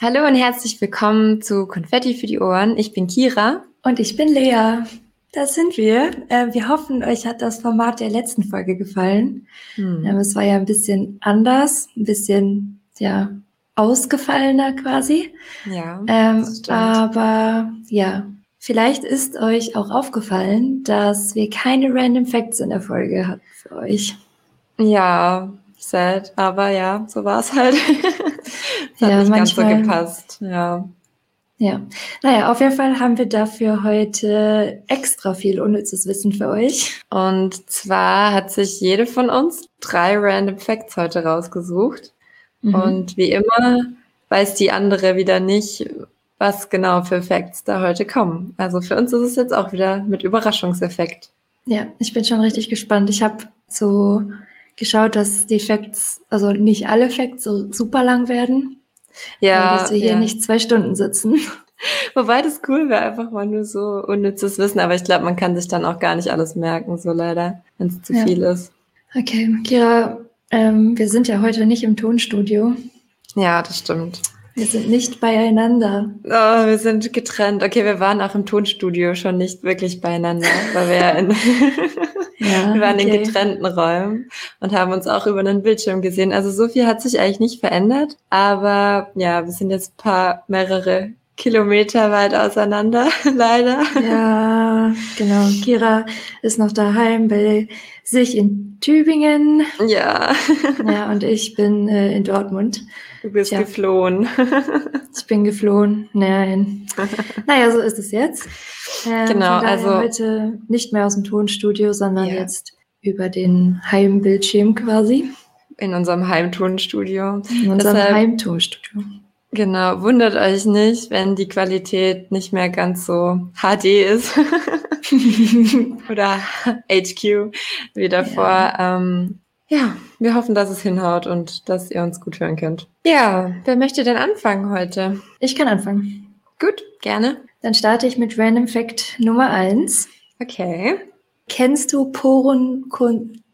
Hallo und herzlich willkommen zu Konfetti für die Ohren. Ich bin Kira. Und ich bin Lea. Da sind wir. Äh, wir hoffen, euch hat das Format der letzten Folge gefallen. Hm. Ähm, es war ja ein bisschen anders, ein bisschen, ja, ausgefallener quasi. Ja. Ähm, aber ja, vielleicht ist euch auch aufgefallen, dass wir keine Random Facts in der Folge hatten für euch. Ja, sad, aber ja, so war es halt. hat ja, nicht manchmal, ganz so gepasst. Ja. Ja, naja, auf jeden Fall haben wir dafür heute extra viel unnützes Wissen für euch. Und zwar hat sich jede von uns drei Random Facts heute rausgesucht. Mhm. Und wie immer weiß die andere wieder nicht, was genau für Facts da heute kommen. Also für uns ist es jetzt auch wieder mit Überraschungseffekt. Ja, ich bin schon richtig gespannt. Ich habe so geschaut, dass die Facts, also nicht alle Facts so super lang werden. Ja. Dass wir hier ja. nicht zwei Stunden sitzen. Wobei das cool wäre, einfach mal nur so unnützes Wissen. Aber ich glaube, man kann sich dann auch gar nicht alles merken, so leider, wenn es zu ja. viel ist. Okay, Kira, ähm, wir sind ja heute nicht im Tonstudio. Ja, das stimmt. Wir sind nicht beieinander. Oh, wir sind getrennt. Okay, wir waren auch im Tonstudio schon nicht wirklich beieinander, weil wir ja in, ja, wir waren okay. in getrennten Räumen und haben uns auch über einen Bildschirm gesehen. Also so viel hat sich eigentlich nicht verändert, aber ja, wir sind jetzt ein paar mehrere Kilometer weit auseinander, leider. Ja, genau. Kira ist noch daheim bei sich in Tübingen. Ja. Ja, und ich bin äh, in Dortmund. Du bist ja. geflohen. ich bin geflohen. Nein. Naja, so ist es jetzt. Ähm, genau, also heute nicht mehr aus dem Tonstudio, sondern ja. jetzt über den Heimbildschirm quasi. In unserem Heimtonstudio. In unserem Deshalb, Heimtonstudio. Genau, wundert euch nicht, wenn die Qualität nicht mehr ganz so HD ist oder HQ wie davor. Ja. Ähm, ja, wir hoffen, dass es hinhaut und dass ihr uns gut hören könnt. Ja, wer möchte denn anfangen heute? Ich kann anfangen. Gut, gerne. Dann starte ich mit Random Fact Nummer eins. Okay. Kennst du Poron,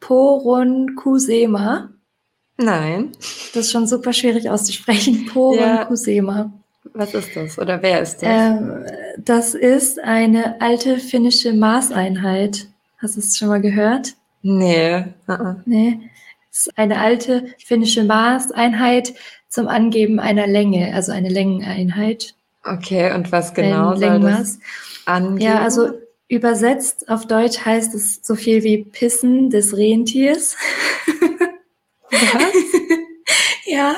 Poronkusema? Nein. Das ist schon super schwierig auszusprechen. Poronkusema. Ja. Was ist das oder wer ist das? Ähm, das ist eine alte finnische Maßeinheit. Hast du es schon mal gehört? Nee. Uh -uh. Nee. Das ist eine alte finnische Maßeinheit zum Angeben einer Länge, also eine Längeneinheit. Okay, und was genau soll das angeben? Ja, also übersetzt auf Deutsch heißt es so viel wie Pissen des Rentiers. Was? ja.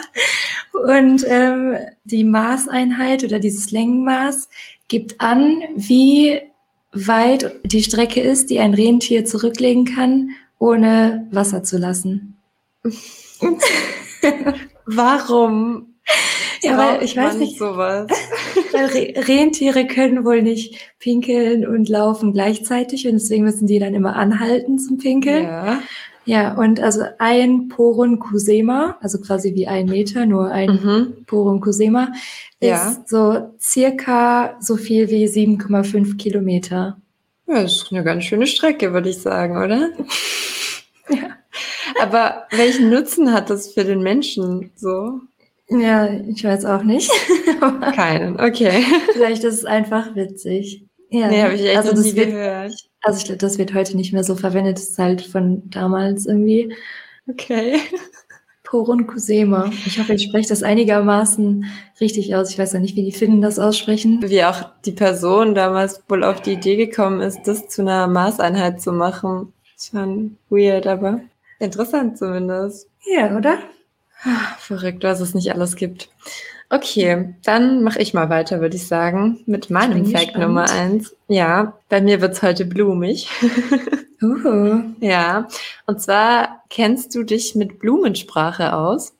Und ähm, die Maßeinheit oder dieses Längenmaß gibt an, wie weit die Strecke ist, die ein Rentier zurücklegen kann, ohne Wasser zu lassen. Warum? Ja, weil ich weiß nicht. Sowas? Weil Re Rentiere können wohl nicht pinkeln und laufen gleichzeitig und deswegen müssen die dann immer anhalten zum Pinkeln. Ja. Ja, und also ein Poron Kusema, also quasi wie ein Meter, nur ein mhm. Poron Kusema, ist ja. so circa so viel wie 7,5 Kilometer. Ja, das ist eine ganz schöne Strecke, würde ich sagen, oder? ja. Aber welchen Nutzen hat das für den Menschen so? Ja, ich weiß auch nicht. Keinen, okay. Vielleicht ist es einfach witzig. Ja, nee, habe ich echt also nie gehört. Also ich glaube, das wird heute nicht mehr so verwendet. Das ist halt von damals irgendwie. Okay. Poron Kusema. Ich hoffe, ich spreche das einigermaßen richtig aus. Ich weiß ja nicht, wie die Finnen das aussprechen. Wie auch die Person damals wohl auf die Idee gekommen ist, das zu einer Maßeinheit zu machen. Schon weird, aber interessant zumindest. Ja, oder? Ah, verrückt, was es nicht alles gibt. Okay, dann mache ich mal weiter, würde ich sagen, mit meinem Fact. Nummer eins. Ja, bei mir wird's heute blumig. uh. Ja, und zwar kennst du dich mit Blumensprache aus?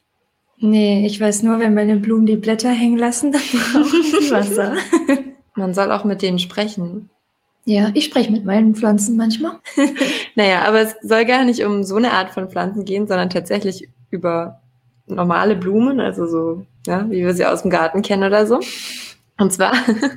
Nee, ich weiß nur, wenn meine Blumen die Blätter hängen lassen, dann brauchen sie Wasser. Man soll auch mit denen sprechen. Ja, ich spreche mit meinen Pflanzen manchmal. naja, aber es soll gar nicht um so eine Art von Pflanzen gehen, sondern tatsächlich über normale Blumen, also so, ja, wie wir sie aus dem Garten kennen oder so. Und zwar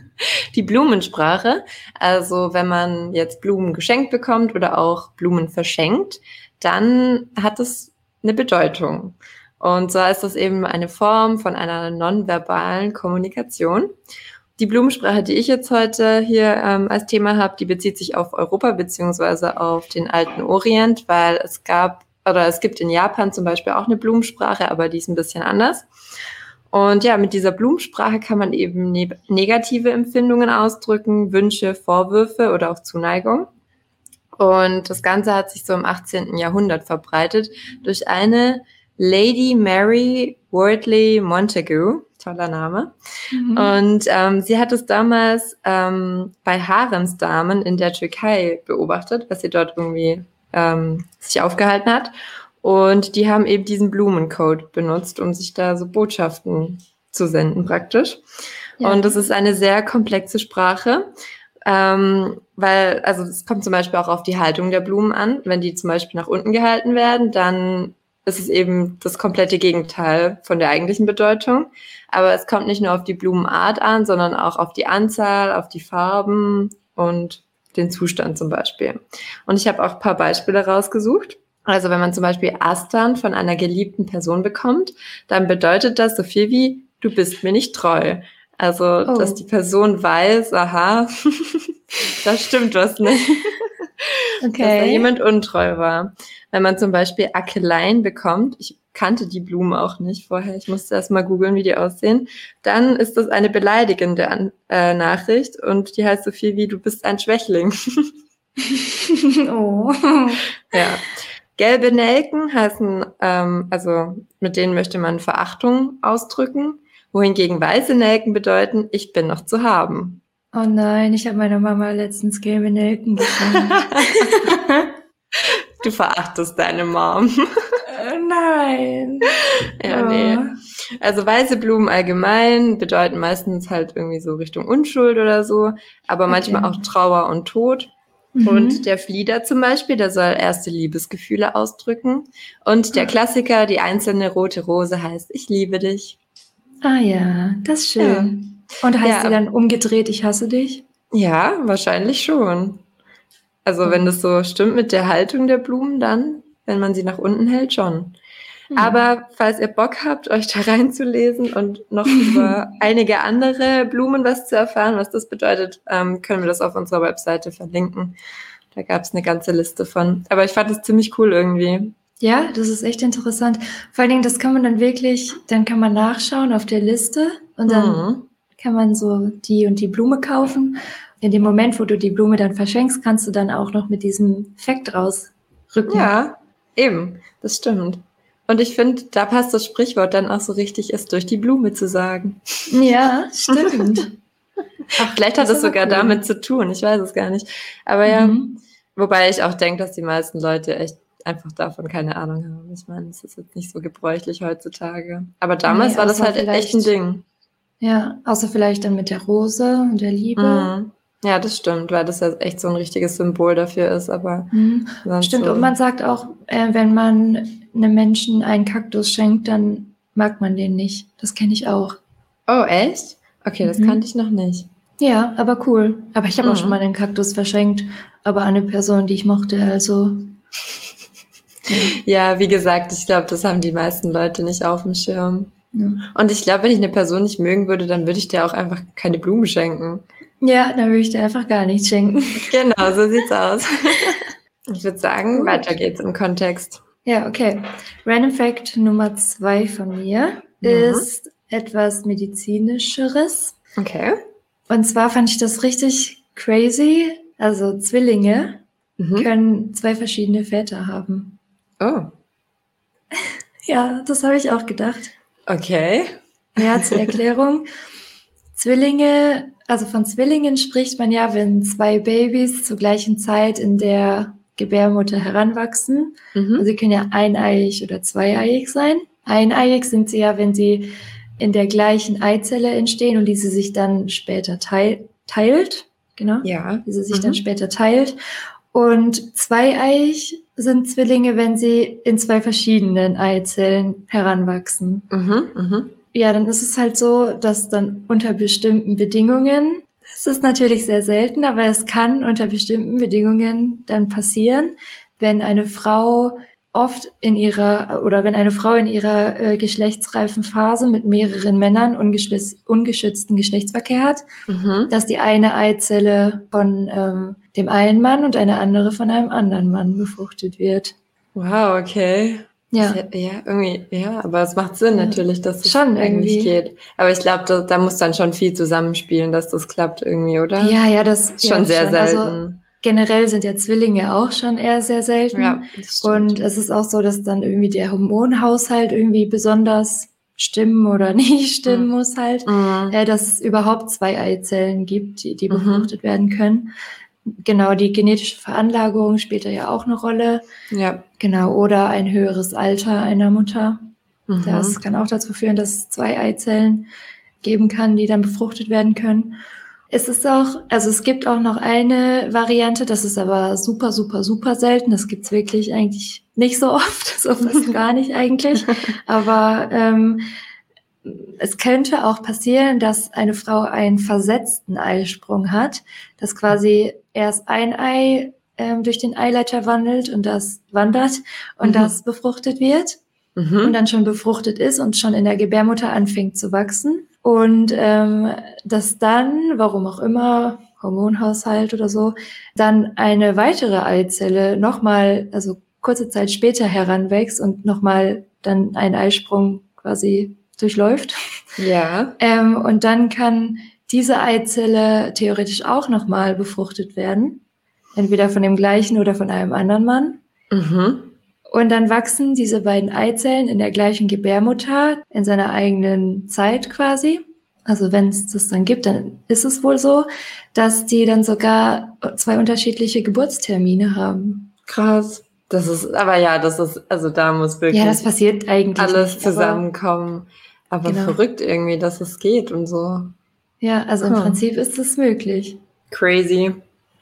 die Blumensprache. Also wenn man jetzt Blumen geschenkt bekommt oder auch Blumen verschenkt, dann hat es eine Bedeutung. Und zwar ist das eben eine Form von einer nonverbalen Kommunikation. Die Blumensprache, die ich jetzt heute hier ähm, als Thema habe, die bezieht sich auf Europa beziehungsweise auf den alten Orient, weil es gab oder es gibt in Japan zum Beispiel auch eine Blumensprache, aber die ist ein bisschen anders. Und ja, mit dieser Blumensprache kann man eben ne negative Empfindungen ausdrücken, Wünsche, Vorwürfe oder auch Zuneigung. Und das Ganze hat sich so im 18. Jahrhundert verbreitet durch eine Lady Mary Wordley Montagu, toller Name. Mhm. Und ähm, sie hat es damals ähm, bei Haremsdamen in der Türkei beobachtet, was sie dort irgendwie ähm, sich aufgehalten hat. Und die haben eben diesen Blumencode benutzt, um sich da so Botschaften zu senden praktisch. Ja. Und das ist eine sehr komplexe Sprache. Ähm, weil, also es kommt zum Beispiel auch auf die Haltung der Blumen an. Wenn die zum Beispiel nach unten gehalten werden, dann ist es eben das komplette Gegenteil von der eigentlichen Bedeutung. Aber es kommt nicht nur auf die Blumenart an, sondern auch auf die Anzahl, auf die Farben und den Zustand zum Beispiel. Und ich habe auch ein paar Beispiele rausgesucht. Also wenn man zum Beispiel Astern von einer geliebten Person bekommt, dann bedeutet das so viel wie, du bist mir nicht treu. Also, oh. dass die Person weiß, aha, da stimmt was nicht. Okay. Dass da jemand untreu war. Wenn man zum Beispiel Akelein bekommt, ich kannte die Blumen auch nicht vorher, ich musste erst mal googeln, wie die aussehen, dann ist das eine beleidigende äh, Nachricht und die heißt so viel wie, du bist ein Schwächling. oh. Ja. Gelbe Nelken heißen, ähm, also mit denen möchte man Verachtung ausdrücken, wohingegen weiße Nelken bedeuten, ich bin noch zu haben. Oh nein, ich habe meiner Mama letztens gelbe Nelken gegeben. du verachtest deine Mom. Äh, nein. Ja, oh. nee. Also weiße Blumen allgemein bedeuten meistens halt irgendwie so Richtung Unschuld oder so, aber okay. manchmal auch Trauer und Tod. Mhm. Und der Flieder zum Beispiel, der soll erste Liebesgefühle ausdrücken. Und der ah. Klassiker, die einzelne rote Rose heißt, ich liebe dich. Ah ja, das ist schön. Ja. Und heißt ja, sie dann umgedreht, ich hasse dich? Ja, wahrscheinlich schon. Also wenn das so stimmt mit der Haltung der Blumen, dann, wenn man sie nach unten hält, schon. Mhm. Aber falls ihr Bock habt, euch da reinzulesen und noch über einige andere Blumen was zu erfahren, was das bedeutet, ähm, können wir das auf unserer Webseite verlinken. Da gab es eine ganze Liste von. Aber ich fand das ziemlich cool irgendwie. Ja, das ist echt interessant. Vor allen Dingen, das kann man dann wirklich, dann kann man nachschauen auf der Liste und dann mhm kann man so die und die Blume kaufen. In dem Moment, wo du die Blume dann verschenkst, kannst du dann auch noch mit diesem Effekt rausrücken. Ja, eben, das stimmt. Und ich finde, da passt das Sprichwort dann auch so richtig, es durch die Blume zu sagen. Ja, stimmt. Ach, vielleicht hat es sogar cool. damit zu tun, ich weiß es gar nicht. Aber ja, mhm. wobei ich auch denke, dass die meisten Leute echt einfach davon keine Ahnung haben. Ich meine, es ist jetzt nicht so gebräuchlich heutzutage. Aber damals nee, war das halt echt ein Ding. Ja, außer vielleicht dann mit der Rose und der Liebe. Mhm. Ja, das stimmt, weil das ja echt so ein richtiges Symbol dafür ist, aber. Mhm. Stimmt, so. und man sagt auch, äh, wenn man einem Menschen einen Kaktus schenkt, dann mag man den nicht. Das kenne ich auch. Oh, echt? Okay, das mhm. kannte ich noch nicht. Ja, aber cool. Aber ich habe auch schon mhm. mal einen Kaktus verschenkt, aber an eine Person, die ich mochte, also. Ja, wie gesagt, ich glaube, das haben die meisten Leute nicht auf dem Schirm. Und ich glaube, wenn ich eine Person nicht mögen würde, dann würde ich dir auch einfach keine Blumen schenken. Ja, dann würde ich dir einfach gar nichts schenken. Genau, so sieht's aus. Ich würde sagen, Gut. weiter geht's im Kontext. Ja, okay. Random Fact Nummer zwei von mir mhm. ist etwas medizinischeres. Okay. Und zwar fand ich das richtig crazy. Also Zwillinge mhm. können zwei verschiedene Väter haben. Oh. Ja, das habe ich auch gedacht. Okay. Ja, zur Erklärung. Zwillinge, also von Zwillingen spricht man ja, wenn zwei Babys zur gleichen Zeit in der Gebärmutter heranwachsen. Mhm. Also sie können ja eineiig oder zweieiig sein. Eineiig sind sie ja, wenn sie in der gleichen Eizelle entstehen und diese sich dann später teil teilt. Genau. Ja. Diese sich mhm. dann später teilt. Und zweieich sind Zwillinge, wenn sie in zwei verschiedenen Eizellen heranwachsen. Mhm, mh. Ja, dann ist es halt so, dass dann unter bestimmten Bedingungen, das ist natürlich sehr selten, aber es kann unter bestimmten Bedingungen dann passieren, wenn eine Frau oft in ihrer oder wenn eine Frau in ihrer äh, geschlechtsreifen Phase mit mehreren Männern ungeschützten Geschlechtsverkehr hat, mhm. dass die eine Eizelle von ähm, dem einen Mann und eine andere von einem anderen Mann befruchtet wird. Wow, okay. Ja. ja, irgendwie, ja, aber es macht Sinn ja. natürlich, dass es schon irgendwie geht. Aber ich glaube, da, da, muss dann schon viel zusammenspielen, dass das klappt irgendwie, oder? Ja, ja, das ist schon ja, sehr schon. Also selten. Also, generell sind ja Zwillinge auch schon eher sehr selten. Ja, und es ist auch so, dass dann irgendwie der Hormonhaushalt irgendwie besonders stimmen oder nicht stimmen mhm. muss halt, mhm. dass es überhaupt zwei Eizellen gibt, die, die mhm. befruchtet mhm. werden können. Genau, die genetische Veranlagung spielt da ja auch eine Rolle. Ja. Genau, oder ein höheres Alter einer Mutter. Mhm. Das kann auch dazu führen, dass es zwei Eizellen geben kann, die dann befruchtet werden können. Es ist auch, also es gibt auch noch eine Variante, das ist aber super, super, super selten. Das gibt's wirklich eigentlich nicht so oft, so fast gar nicht eigentlich. Aber ähm, es könnte auch passieren, dass eine Frau einen versetzten Eisprung hat, dass quasi erst ein Ei ähm, durch den Eileiter wandelt und das wandert und mhm. das befruchtet wird mhm. und dann schon befruchtet ist und schon in der Gebärmutter anfängt zu wachsen. Und ähm, dass dann, warum auch immer, Hormonhaushalt oder so, dann eine weitere Eizelle nochmal, also kurze Zeit später heranwächst und nochmal dann einen Eisprung quasi durchläuft. Ja. Ähm, und dann kann diese Eizelle theoretisch auch nochmal befruchtet werden. Entweder von dem gleichen oder von einem anderen Mann. Mhm. Und dann wachsen diese beiden Eizellen in der gleichen Gebärmutter in seiner eigenen Zeit quasi. Also wenn es das dann gibt, dann ist es wohl so, dass die dann sogar zwei unterschiedliche Geburtstermine haben. Krass. Das ist, aber ja, das ist, also da muss wirklich. Ja, das passiert eigentlich. Alles nicht, zusammenkommen. Aber, genau. verrückt irgendwie, dass es geht und so. Ja, also im hm. Prinzip ist es möglich. Crazy.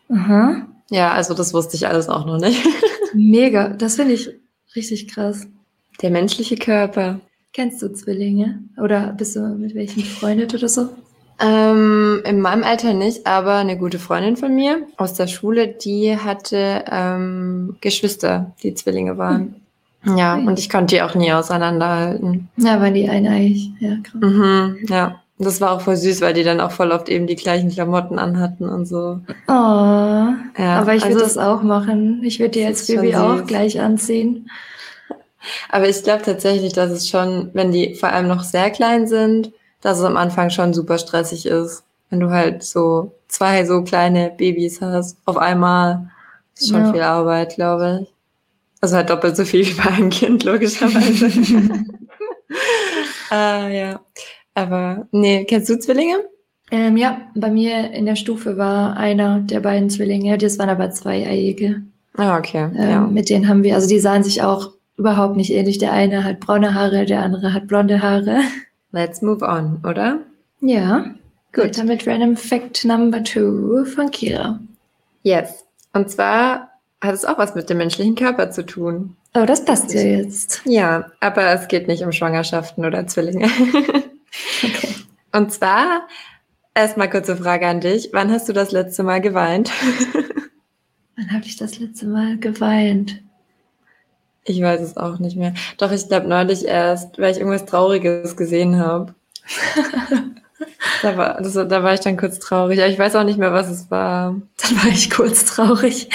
Aha. Ja, also das wusste ich alles auch noch nicht. Mega, das finde ich richtig krass. Der menschliche Körper. Kennst du Zwillinge? Oder bist du mit welchen befreundet oder so? Ähm, in meinem Alter nicht, aber eine gute Freundin von mir aus der Schule, die hatte ähm, Geschwister, die Zwillinge waren. Hm. Ja, und ich konnte die auch nie auseinanderhalten. Ja, weil die eineig, ja, krass. Mhm, ja. Das war auch voll süß, weil die dann auch voll oft eben die gleichen Klamotten anhatten und so. Oh, ja, aber ich würde also das auch machen. Ich würde die als Baby auch gleich anziehen. Aber ich glaube tatsächlich, dass es schon, wenn die vor allem noch sehr klein sind, dass es am Anfang schon super stressig ist. Wenn du halt so zwei so kleine Babys hast auf einmal. ist schon ja. viel Arbeit, glaube ich. Also halt doppelt so viel wie bei einem Kind, logischerweise. äh, ja. Aber nee, kennst du Zwillinge? Ähm, ja, bei mir in der Stufe war einer der beiden Zwillinge. Das waren aber zwei Eiige. Ah, okay. Ähm, ja. Mit denen haben wir, also die sahen sich auch überhaupt nicht ähnlich. Der eine hat braune Haare, der andere hat blonde Haare. Let's move on, oder? Ja. Gut. Weiter mit Random Fact Number Two von Kira. Yes. Und zwar hat es auch was mit dem menschlichen Körper zu tun. Oh, das passt ja jetzt. Ja, aber es geht nicht um Schwangerschaften oder Zwillinge. okay. Und zwar, erstmal kurze Frage an dich. Wann hast du das letzte Mal geweint? Wann habe ich das letzte Mal geweint? Ich weiß es auch nicht mehr. Doch, ich glaube neulich erst, weil ich irgendwas Trauriges gesehen habe. da, war, das, da war ich dann kurz traurig. Ich weiß auch nicht mehr, was es war. Dann war ich kurz traurig.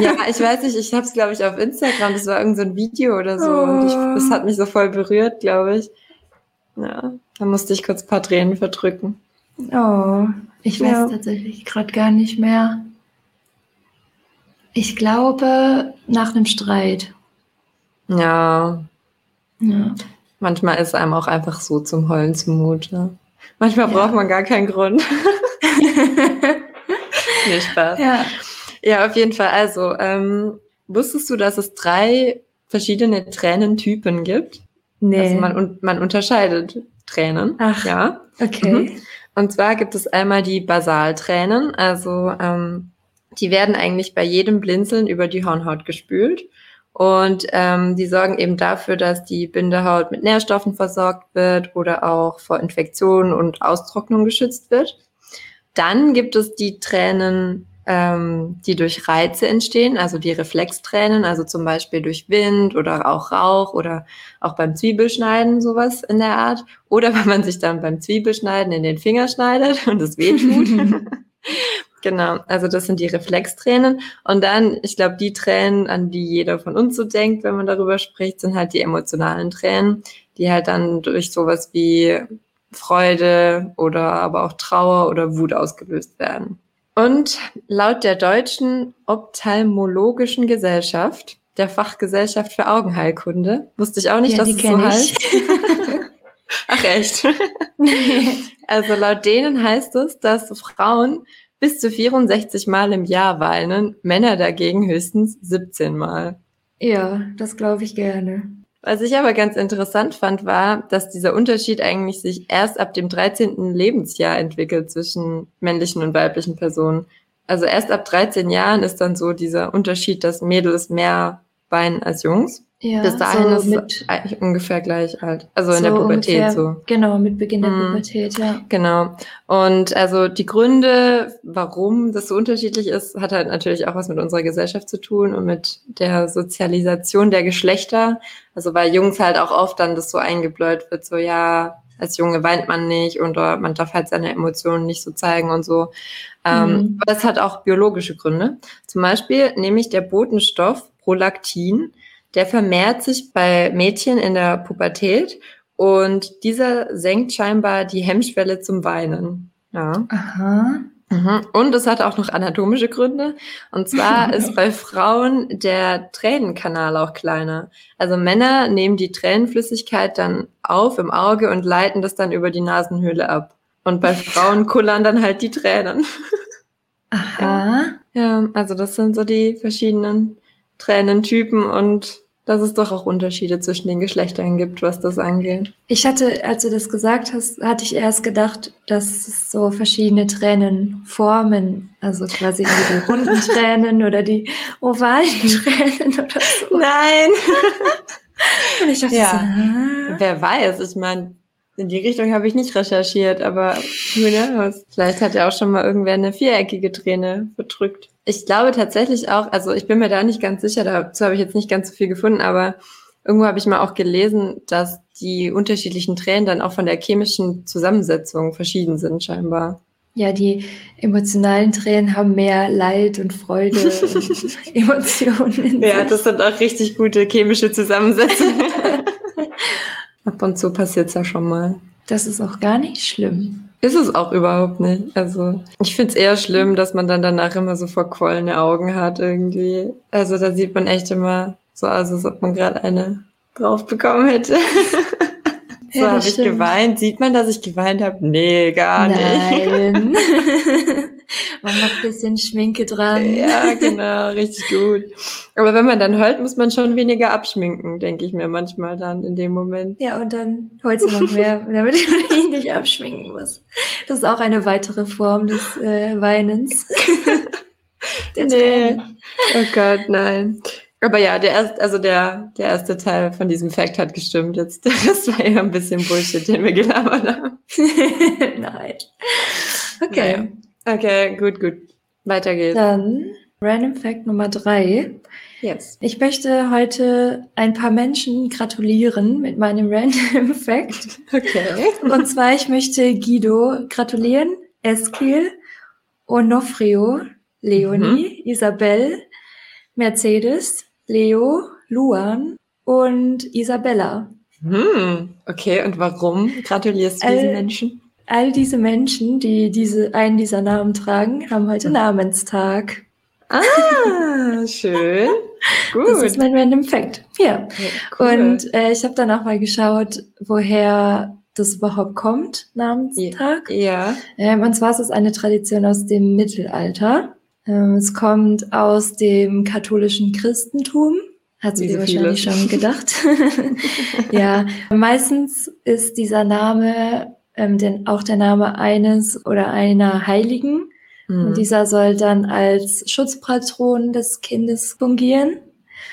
ja, ich weiß nicht, ich habe es, glaube ich, auf Instagram. Das war irgendein so Video oder so. Oh. Und ich, das hat mich so voll berührt, glaube ich. Ja, da musste ich kurz ein paar Tränen verdrücken. Oh, ich weiß ja. tatsächlich gerade gar nicht mehr. Ich glaube, nach einem Streit. Ja. ja. Manchmal ist einem auch einfach so zum Heulen zumute. Manchmal ja. braucht man gar keinen Grund. nee, Spaß. Ja. ja, auf jeden Fall. Also, ähm, wusstest du, dass es drei verschiedene Tränentypen gibt? Nee. Also man, man unterscheidet Tränen. Ach, ja. Okay. Mhm. Und zwar gibt es einmal die Basaltränen. Also ähm, die werden eigentlich bei jedem Blinzeln über die Hornhaut gespült. Und ähm, die sorgen eben dafür, dass die Bindehaut mit Nährstoffen versorgt wird oder auch vor Infektionen und Austrocknung geschützt wird. Dann gibt es die Tränen, ähm, die durch Reize entstehen, also die Reflextränen, also zum Beispiel durch Wind oder auch Rauch oder auch beim Zwiebelschneiden sowas in der Art. Oder wenn man sich dann beim Zwiebelschneiden in den Finger schneidet und es wehtut. genau, also das sind die Reflextränen. Und dann, ich glaube, die Tränen, an die jeder von uns so denkt, wenn man darüber spricht, sind halt die emotionalen Tränen, die halt dann durch sowas wie Freude oder aber auch Trauer oder Wut ausgelöst werden. Und laut der Deutschen Ophthalmologischen Gesellschaft, der Fachgesellschaft für Augenheilkunde, wusste ich auch nicht, ja, dass es so heißt. Ach echt? also laut denen heißt es, dass Frauen bis zu 64 Mal im Jahr weinen, Männer dagegen höchstens 17 Mal. Ja, das glaube ich gerne. Was ich aber ganz interessant fand, war, dass dieser Unterschied eigentlich sich erst ab dem 13. Lebensjahr entwickelt zwischen männlichen und weiblichen Personen. Also erst ab 13 Jahren ist dann so dieser Unterschied, dass Mädels mehr weinen als Jungs. Ja, Bis dahin so ist eigentlich ungefähr gleich alt. Also so in der Pubertät ungefähr, so. Genau, mit Beginn der mhm. Pubertät, ja. Genau. Und also die Gründe, warum das so unterschiedlich ist, hat halt natürlich auch was mit unserer Gesellschaft zu tun und mit der Sozialisation der Geschlechter. Also weil Jungs halt auch oft dann das so eingebläut wird, so ja, als Junge weint man nicht und man darf halt seine Emotionen nicht so zeigen und so. Ähm, mhm. aber es hat auch biologische Gründe. Zum Beispiel nämlich der Botenstoff Prolaktin der vermehrt sich bei Mädchen in der Pubertät und dieser senkt scheinbar die Hemmschwelle zum Weinen. Ja. Aha. Mhm. Und es hat auch noch anatomische Gründe. Und zwar ist bei Frauen der Tränenkanal auch kleiner. Also Männer nehmen die Tränenflüssigkeit dann auf im Auge und leiten das dann über die Nasenhöhle ab. Und bei Frauen kullern dann halt die Tränen. Aha. Ja, also das sind so die verschiedenen Tränentypen und dass es doch auch Unterschiede zwischen den Geschlechtern gibt, was das angeht. Ich hatte, als du das gesagt hast, hatte ich erst gedacht, dass es so verschiedene Tränenformen, also quasi die runden Tränen oder die ovalen Tränen oder so. Nein. Und ich dachte, ja. so, wer weiß, ich meine, in die Richtung habe ich nicht recherchiert, aber who knows? Vielleicht hat ja auch schon mal irgendwer eine viereckige Träne verdrückt. Ich glaube tatsächlich auch, also ich bin mir da nicht ganz sicher, dazu habe ich jetzt nicht ganz so viel gefunden, aber irgendwo habe ich mal auch gelesen, dass die unterschiedlichen Tränen dann auch von der chemischen Zusammensetzung verschieden sind, scheinbar. Ja, die emotionalen Tränen haben mehr Leid und Freude und Emotionen. ja, das sind auch richtig gute chemische Zusammensetzungen. Ab und zu passiert es ja schon mal. Das ist auch gar nicht schlimm. Ist es auch überhaupt nicht. Also ich finde es eher schlimm, dass man dann danach immer so verquollene Augen hat irgendwie. Also da sieht man echt immer so aus, als ob man gerade eine drauf bekommen hätte. so ja, habe ich geweint. Sieht man, dass ich geweint habe? Nee, gar Nein. nicht. man macht ein bisschen Schminke dran. Ja, genau, richtig gut. Aber wenn man dann heult, muss man schon weniger abschminken, denke ich mir manchmal dann in dem Moment. Ja, und dann heult du noch mehr, damit man ihn nicht abschminken muss. Das ist auch eine weitere Form des äh, Weinens. nee. Oh Gott, nein. Aber ja, der erste, also der, der erste Teil von diesem Fact hat gestimmt. Jetzt, das war ja ein bisschen Bullshit, den wir gelabert haben. Nein. Okay. Naja. Okay, gut, gut. Weiter geht's. Dann Random Fact Nummer drei. Yes. Ich möchte heute ein paar Menschen gratulieren mit meinem Random Fact. Okay. Und zwar, ich möchte Guido gratulieren, Eskil, Onofrio, Leonie, mhm. Isabel, Mercedes, Leo, Luan und Isabella. Hm, okay, und warum gratulierst du diesen Menschen? All diese Menschen, die diese, einen dieser Namen tragen, haben heute Namenstag. Ah, schön. Gut. Das ist mein Random Fact. Ja. cool. Und äh, ich habe dann auch mal geschaut, woher das überhaupt kommt, Namenstag. Ja. Ähm, und zwar ist es eine Tradition aus dem Mittelalter. Ähm, es kommt aus dem katholischen Christentum. Hat sie dir wahrscheinlich schon gedacht. ja, meistens ist dieser Name ähm, denn auch der Name eines oder einer Heiligen. Mhm. Und dieser soll dann als Schutzpatron des Kindes fungieren.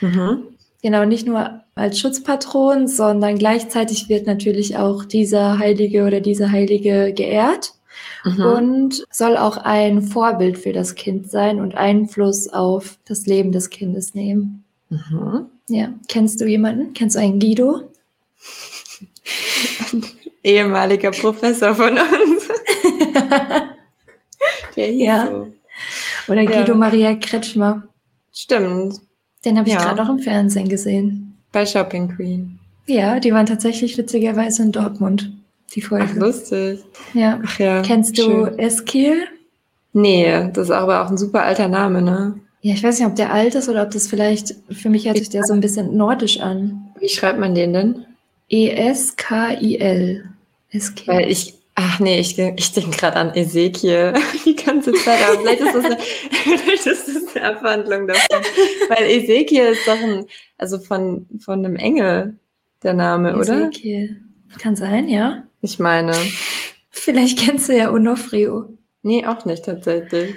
Mhm. genau, nicht nur als Schutzpatron, sondern gleichzeitig wird natürlich auch dieser Heilige oder diese Heilige geehrt mhm. und soll auch ein Vorbild für das Kind sein und Einfluss auf das Leben des Kindes nehmen. Mhm. Ja, kennst du jemanden? Kennst du einen Guido? Ehemaliger Professor von uns. Der ja. So. Oder Guido ja. Maria Kretschmer. Stimmt. Den habe ich ja. gerade auch im Fernsehen gesehen. Bei Shopping Queen. Ja, die waren tatsächlich witzigerweise in Dortmund, die Folge. Ach, lustig. Ja. Ach ja. Kennst du schön. Eskil? Nee, das ist aber auch ein super alter Name, ne? Ja, ich weiß nicht, ob der alt ist oder ob das vielleicht, für mich hört sich der so ein bisschen nordisch an. Wie schreibt man den denn? E-S-K-I-L. Eskil. Weil ich, ach nee, ich, ich denke gerade an Ezekiel die ganze Zeit, aber vielleicht ist das eine, vielleicht ist das eine Abwandlung davon. Weil Ezekiel ist doch ein, also von, von einem Engel der Name, Ezekiel. oder? Ezekiel. Kann sein, ja. Ich meine. Vielleicht kennst du ja Onofrio. Nee, auch nicht tatsächlich.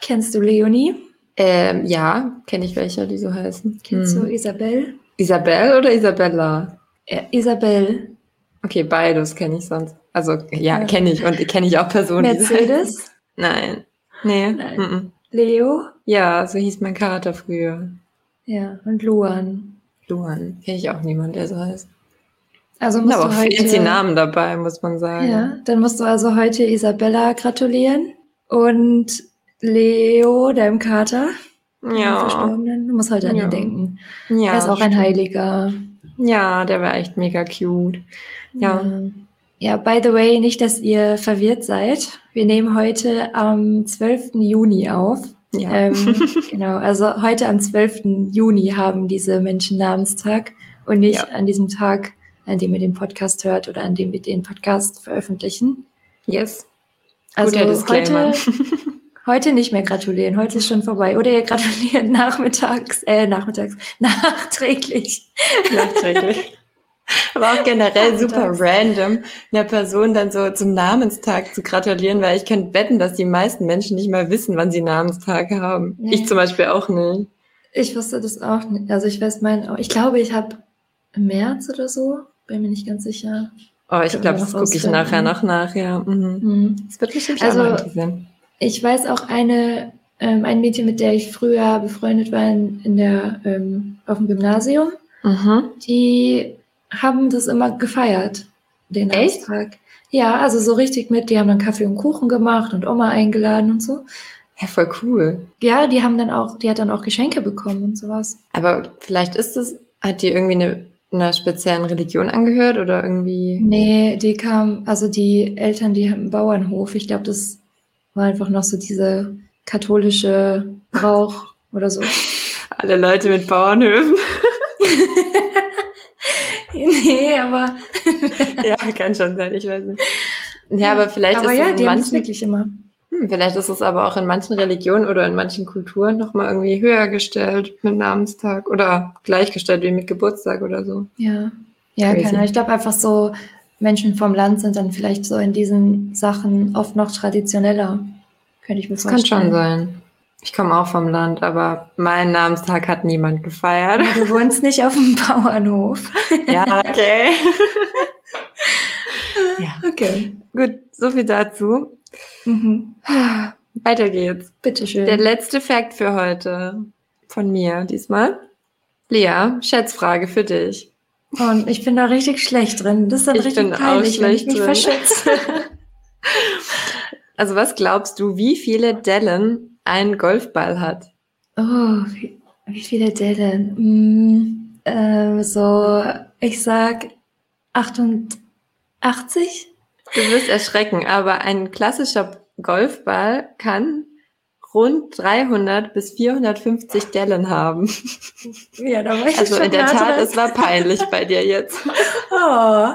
Kennst du Leonie? Ähm, ja, kenne ich welche, die so heißen. Kennst hm. du Isabel? Isabel oder Isabella? Äh, Isabel. Okay, beides kenne ich sonst. Also ja, ja. kenne ich und kenne ich auch Personen. Mercedes? Nein. Nee. Nein. Mm -mm. Leo? Ja, so hieß mein Kater früher. Ja, und Luan. Luan. Kenne ich auch niemand, der so heißt. Also musst aber du heute, fancy Namen dabei, muss man sagen. Ja, dann musst du also heute Isabella gratulieren und Leo, deinem Kater. Ja. Verstorbenen. Du musst heute an ihn denken. Ja. Er ist auch ein Heiliger. Ja, der war echt mega cute. Ja. ja. By the way, nicht, dass ihr verwirrt seid. Wir nehmen heute am 12. Juni auf. Ja. Ähm, genau, also heute am 12. Juni haben diese Menschen Namenstag und nicht ja. an diesem Tag, an dem ihr den Podcast hört oder an dem wir den Podcast veröffentlichen. Yes. Also heute, heute nicht mehr gratulieren, heute ist schon vorbei. Oder ihr gratuliert nachmittags, äh, nachmittags, nachträglich. Nachträglich. Aber auch generell super random, einer Person dann so zum Namenstag zu gratulieren, weil ich könnte wetten, dass die meisten Menschen nicht mal wissen, wann sie Namenstag haben. Nee. Ich zum Beispiel auch nicht. Ich wusste das auch nicht. Also ich weiß mein, ich glaube, ich habe im März oder so, bin mir nicht ganz sicher. Oh, ich glaube, das gucke ich nachher noch nach, ja. Mhm. Mhm. Das wird bestimmt also, auch Ich weiß auch eine, ähm, ein Mädchen, mit der ich früher befreundet war in, in der, ähm, auf dem Gymnasium. Mhm. Die haben das immer gefeiert, den Echt? Ja, also so richtig mit, die haben dann Kaffee und Kuchen gemacht und Oma eingeladen und so. Ja, voll cool. Ja, die haben dann auch, die hat dann auch Geschenke bekommen und sowas. Aber vielleicht ist es, hat die irgendwie eine, einer speziellen Religion angehört oder irgendwie? Nee, die kam, also die Eltern, die haben einen Bauernhof. Ich glaube, das war einfach noch so diese katholische Brauch oder so. Alle Leute mit Bauernhöfen. nee, aber. ja, kann schon sein, ich weiß nicht. Ja, aber vielleicht aber ist ja, es in manchen, wirklich immer. Hm, vielleicht ist es aber auch in manchen Religionen oder in manchen Kulturen nochmal irgendwie höher gestellt mit Namenstag oder gleichgestellt wie mit Geburtstag oder so. Ja. Ja, keine Ich glaube einfach so, Menschen vom Land sind dann vielleicht so in diesen Sachen oft noch traditioneller. Könnte ich mir das vorstellen. Das kann schon sein. Ich komme auch vom Land, aber meinen Namenstag hat niemand gefeiert. Du wohnst nicht auf dem Bauernhof. ja, okay. ja, okay. Gut, so viel dazu. Mhm. Weiter geht's. Bitteschön. Der letzte Fakt für heute von mir diesmal. Lea, Schätzfrage für dich. Und ich bin da richtig schlecht drin. Das ist dann ich richtig bin peinlich, auch schlecht wenn ich mich drin. verschätze. also was glaubst du, wie viele Dellen einen Golfball hat? Oh, wie, wie viele Dellen? Hm, äh, so, ich sag 88? Du wirst erschrecken, aber ein klassischer Golfball kann rund 300 bis 450 Dellen haben. Ja, da war ich Also in der Tat, es war peinlich bei dir jetzt. Oh,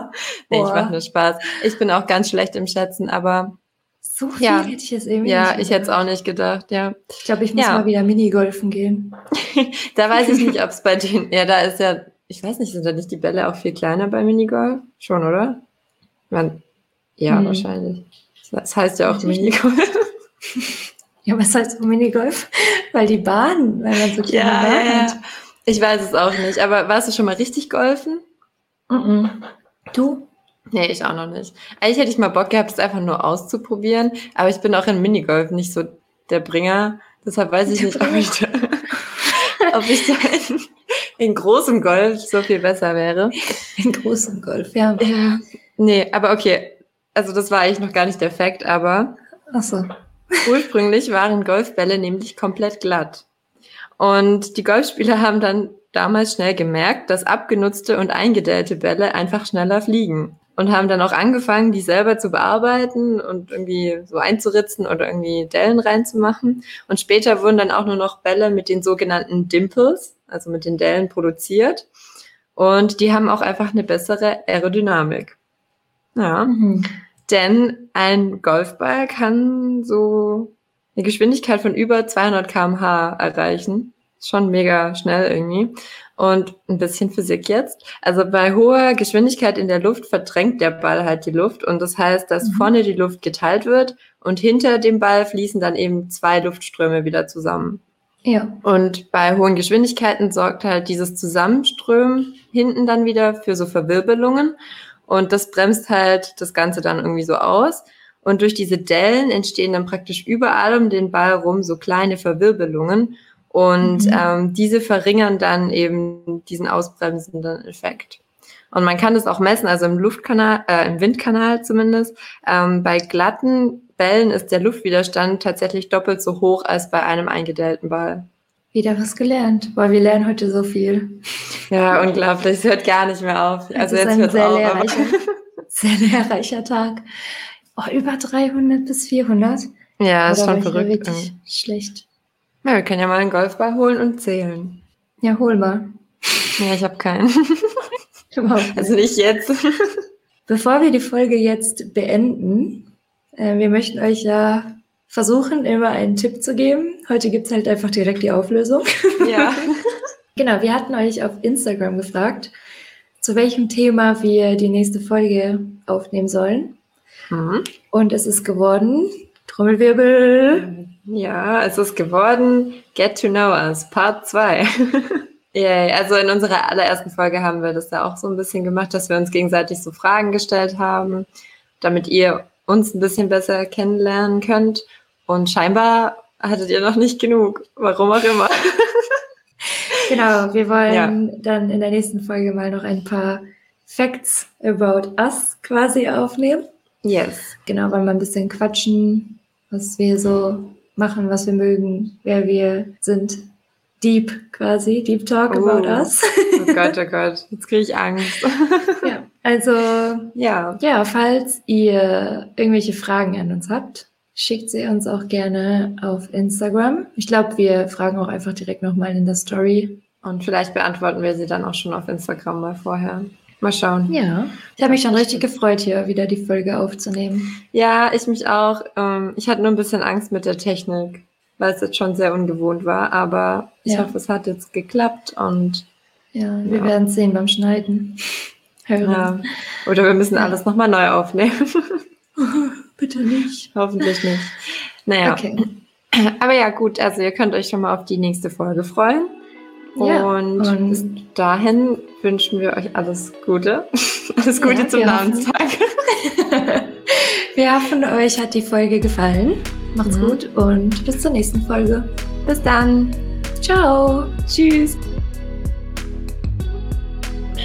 nee, ich mache nur Spaß. Ich bin auch ganz schlecht im Schätzen, aber so viel ja. hätte ich jetzt irgendwie Ja, ich hätte es auch nicht gedacht, ja. Ich glaube, ich muss ja. mal wieder Minigolfen gehen. da weiß ich nicht, ob es bei denen, ja, da ist ja, ich weiß nicht, sind da nicht die Bälle auch viel kleiner bei Minigolf? Schon, oder? Man, ja, hm. wahrscheinlich. Das heißt ja auch Minigolf. ja, was heißt Minigolf? Weil die Bahn, weil man so kleine ja, Bahn ja. hat. Ich weiß es auch nicht, aber warst du schon mal richtig golfen? Mm -mm. Du? Nee, ich auch noch nicht. Eigentlich hätte ich mal Bock gehabt, es einfach nur auszuprobieren, aber ich bin auch in Minigolf nicht so der Bringer. Deshalb weiß ich der nicht, ob ich da, ob ich da in, in, großem Golf so viel besser wäre. In großem Golf, ja. ja. Nee, aber okay. Also das war eigentlich noch gar nicht der Fakt, aber Ach so. Ursprünglich waren Golfbälle nämlich komplett glatt. Und die Golfspieler haben dann damals schnell gemerkt, dass abgenutzte und eingedellte Bälle einfach schneller fliegen und haben dann auch angefangen, die selber zu bearbeiten und irgendwie so einzuritzen oder irgendwie Dellen reinzumachen. Und später wurden dann auch nur noch Bälle mit den sogenannten Dimples, also mit den Dellen produziert. Und die haben auch einfach eine bessere Aerodynamik. Ja. Mhm. Denn ein Golfball kann so eine Geschwindigkeit von über 200 kmh erreichen. Schon mega schnell irgendwie. Und ein bisschen Physik jetzt. Also bei hoher Geschwindigkeit in der Luft verdrängt der Ball halt die Luft. Und das heißt, dass mhm. vorne die Luft geteilt wird und hinter dem Ball fließen dann eben zwei Luftströme wieder zusammen. Ja. Und bei hohen Geschwindigkeiten sorgt halt dieses Zusammenströmen hinten dann wieder für so Verwirbelungen. Und das bremst halt das Ganze dann irgendwie so aus. Und durch diese Dellen entstehen dann praktisch überall um den Ball rum so kleine Verwirbelungen. Und mhm. ähm, diese verringern dann eben diesen ausbremsenden Effekt. Und man kann das auch messen, also im Luftkanal, äh, im Windkanal zumindest. Ähm, bei glatten Bällen ist der Luftwiderstand tatsächlich doppelt so hoch als bei einem eingedellten Ball. Wieder was gelernt, weil wir lernen heute so viel. Ja, unglaublich. Es hört gar nicht mehr auf. Also jetzt hört es auf. Lehrreicher, sehr lehrreicher Tag. Oh, über 300 bis 400. Ja, ist schon verrückt. Wirklich schlecht. Ja, wir können ja mal einen Golfball holen und zählen. Ja, hol mal. Ja, ich habe keinen. also nicht jetzt. Bevor wir die Folge jetzt beenden, äh, wir möchten euch ja versuchen, immer einen Tipp zu geben. Heute gibt's halt einfach direkt die Auflösung. Ja. genau, wir hatten euch auf Instagram gefragt, zu welchem Thema wir die nächste Folge aufnehmen sollen. Mhm. Und es ist geworden, Trommelwirbel. Ja, es ist geworden Get to Know Us, Part 2. yeah, also in unserer allerersten Folge haben wir das ja auch so ein bisschen gemacht, dass wir uns gegenseitig so Fragen gestellt haben, damit ihr uns ein bisschen besser kennenlernen könnt. Und scheinbar hattet ihr noch nicht genug, warum auch immer. genau, wir wollen ja. dann in der nächsten Folge mal noch ein paar Facts about us quasi aufnehmen. Yes. Genau, weil wir ein bisschen quatschen, was wir so machen, was wir mögen, wer wir sind. Deep quasi, Deep Talk oh. about us. oh Gott, oh Gott, jetzt kriege ich Angst. ja, also ja. ja, falls ihr irgendwelche Fragen an uns habt, schickt sie uns auch gerne auf Instagram. Ich glaube, wir fragen auch einfach direkt nochmal in der Story. Und vielleicht beantworten wir sie dann auch schon auf Instagram mal vorher. Mal schauen. Ja, ich habe mich schon richtig gefreut, hier wieder die Folge aufzunehmen. Ja, ich mich auch. Ähm, ich hatte nur ein bisschen Angst mit der Technik, weil es jetzt schon sehr ungewohnt war. Aber ich ja. hoffe, es hat jetzt geklappt und ja, wir ja. werden sehen beim Schneiden. Hören. Ja. Oder wir müssen alles nochmal neu aufnehmen. Bitte nicht. Hoffentlich nicht. Naja. Okay. Aber ja, gut, also ihr könnt euch schon mal auf die nächste Folge freuen. Ja, und, und, bis dahin wünschen wir euch alles Gute. alles Gute ja, zum Namenstag. wir hoffen, euch hat die Folge gefallen. Macht's mhm. gut und bis zur nächsten Folge. Bis dann. Ciao. Tschüss.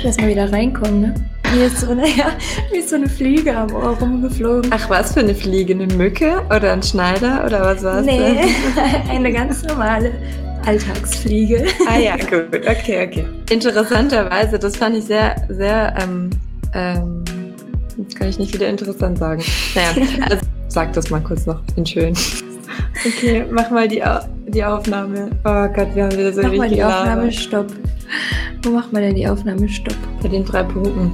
Lass mal wieder reinkommen, ne? Hier ist so eine, ja, wie ist so eine Fliege am Ohr rumgeflogen. Ach, was für eine Fliege? Eine Mücke oder ein Schneider oder was war es? Nee, eine ganz normale Alltagsfliege. Ah ja, gut, okay, okay. Interessanterweise, das fand ich sehr, sehr, ähm, ähm, jetzt kann ich nicht wieder interessant sagen. Naja, also, sag das mal kurz noch in schön. Okay, mach mal die, die Aufnahme. Oh Gott, wir haben wieder so Mach mal die Aufnahme Stopp. Wo macht man denn die Aufnahme Stopp? Bei den drei Punkten.